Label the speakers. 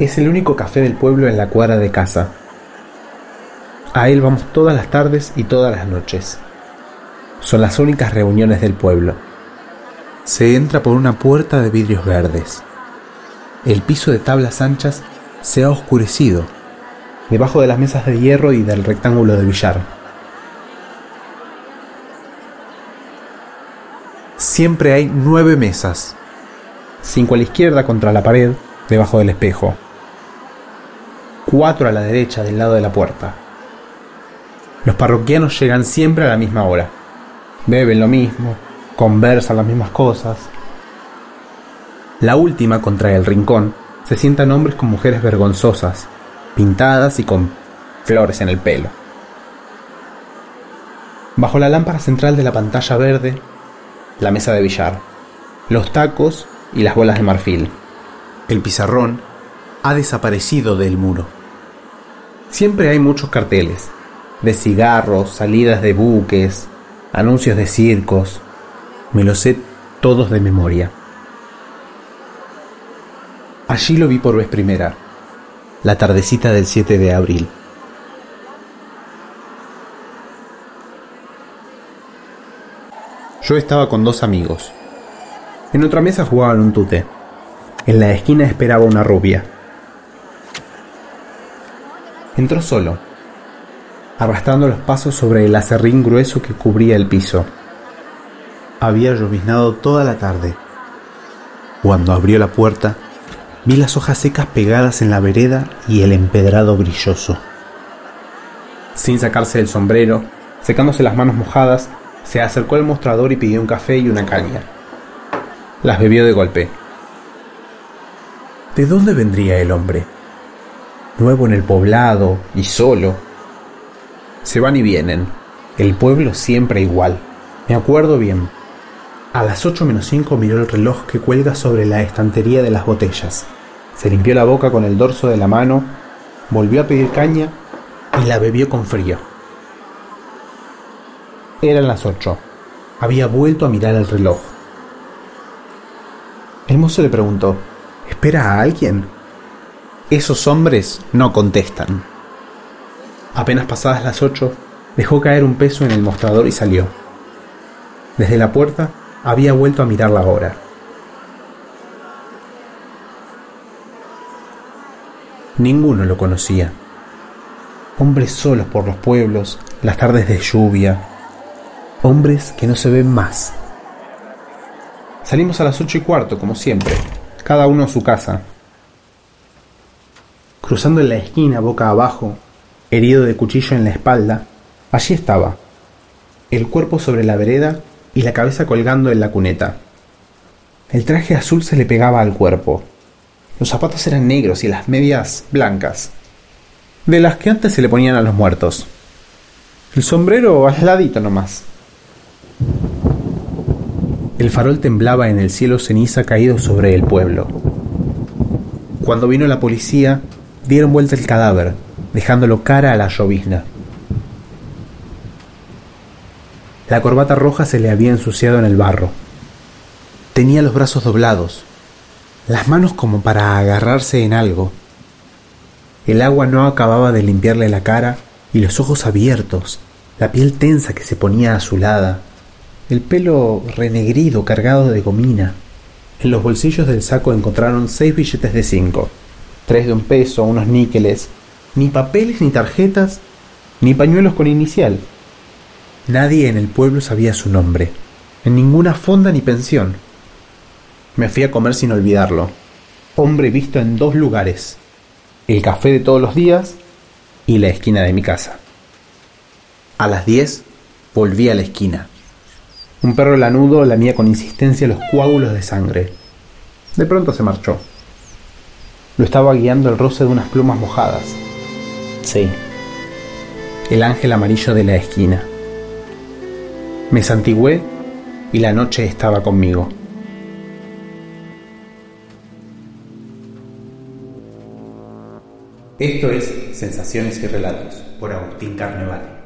Speaker 1: Es el único café del pueblo en la cuadra de casa. A él vamos todas las tardes y todas las noches. Son las únicas reuniones del pueblo. Se entra por una puerta de vidrios verdes. El piso de tablas anchas se ha oscurecido, debajo de las mesas de hierro y del rectángulo de billar. Siempre hay nueve mesas, cinco a la izquierda contra la pared, debajo del espejo, cuatro a la derecha del lado de la puerta. Los parroquianos llegan siempre a la misma hora, beben lo mismo, conversan las mismas cosas. La última, contra el rincón, se sientan hombres con mujeres vergonzosas, pintadas y con flores en el pelo. Bajo la lámpara central de la pantalla verde, la mesa de billar, los tacos y las bolas de marfil. El pizarrón ha desaparecido del muro. Siempre hay muchos carteles, de cigarros, salidas de buques, anuncios de circos. Me los sé todos de memoria. Allí lo vi por vez primera, la tardecita del 7 de abril. Yo estaba con dos amigos. En otra mesa jugaban un tute. En la esquina esperaba una rubia. Entró solo, arrastrando los pasos sobre el acerrín grueso que cubría el piso. Había lloviznado toda la tarde. Cuando abrió la puerta, vi las hojas secas pegadas en la vereda y el empedrado brilloso. Sin sacarse el sombrero, secándose las manos mojadas, se acercó al mostrador y pidió un café y una caña. Las bebió de golpe. ¿De dónde vendría el hombre? Nuevo en el poblado y solo. Se van y vienen. El pueblo siempre igual. Me acuerdo bien. A las ocho menos cinco miró el reloj que cuelga sobre la estantería de las botellas. Se limpió la boca con el dorso de la mano, volvió a pedir caña y la bebió con frío. Eran las ocho. Había vuelto a mirar el reloj. El mozo le preguntó, ¿espera a alguien? Esos hombres no contestan. Apenas pasadas las ocho, dejó caer un peso en el mostrador y salió. Desde la puerta había vuelto a mirar la hora. Ninguno lo conocía. Hombres solos por los pueblos, las tardes de lluvia, hombres que no se ven más. Salimos a las ocho y cuarto, como siempre, cada uno a su casa. Cruzando en la esquina, boca abajo, herido de cuchillo en la espalda, allí estaba, el cuerpo sobre la vereda y la cabeza colgando en la cuneta. El traje azul se le pegaba al cuerpo. Los zapatos eran negros y las medias blancas, de las que antes se le ponían a los muertos. El sombrero al ladito nomás. El farol temblaba en el cielo ceniza caído sobre el pueblo. Cuando vino la policía, dieron vuelta el cadáver, dejándolo cara a la llovizna. La corbata roja se le había ensuciado en el barro. Tenía los brazos doblados, las manos como para agarrarse en algo. El agua no acababa de limpiarle la cara y los ojos abiertos, la piel tensa que se ponía azulada el pelo renegrido cargado de gomina. En los bolsillos del saco encontraron seis billetes de cinco, tres de un peso, unos níqueles, ni papeles ni tarjetas, ni pañuelos con inicial. Nadie en el pueblo sabía su nombre, en ninguna fonda ni pensión. Me fui a comer sin olvidarlo. Hombre visto en dos lugares, el café de todos los días y la esquina de mi casa. A las diez volví a la esquina. Un perro lanudo lamía con insistencia los coágulos de sangre. De pronto se marchó. Lo estaba guiando el roce de unas plumas mojadas. Sí, el ángel amarillo de la esquina. Me santigué y la noche estaba conmigo. Esto es Sensaciones y Relatos por Agustín Carnevale.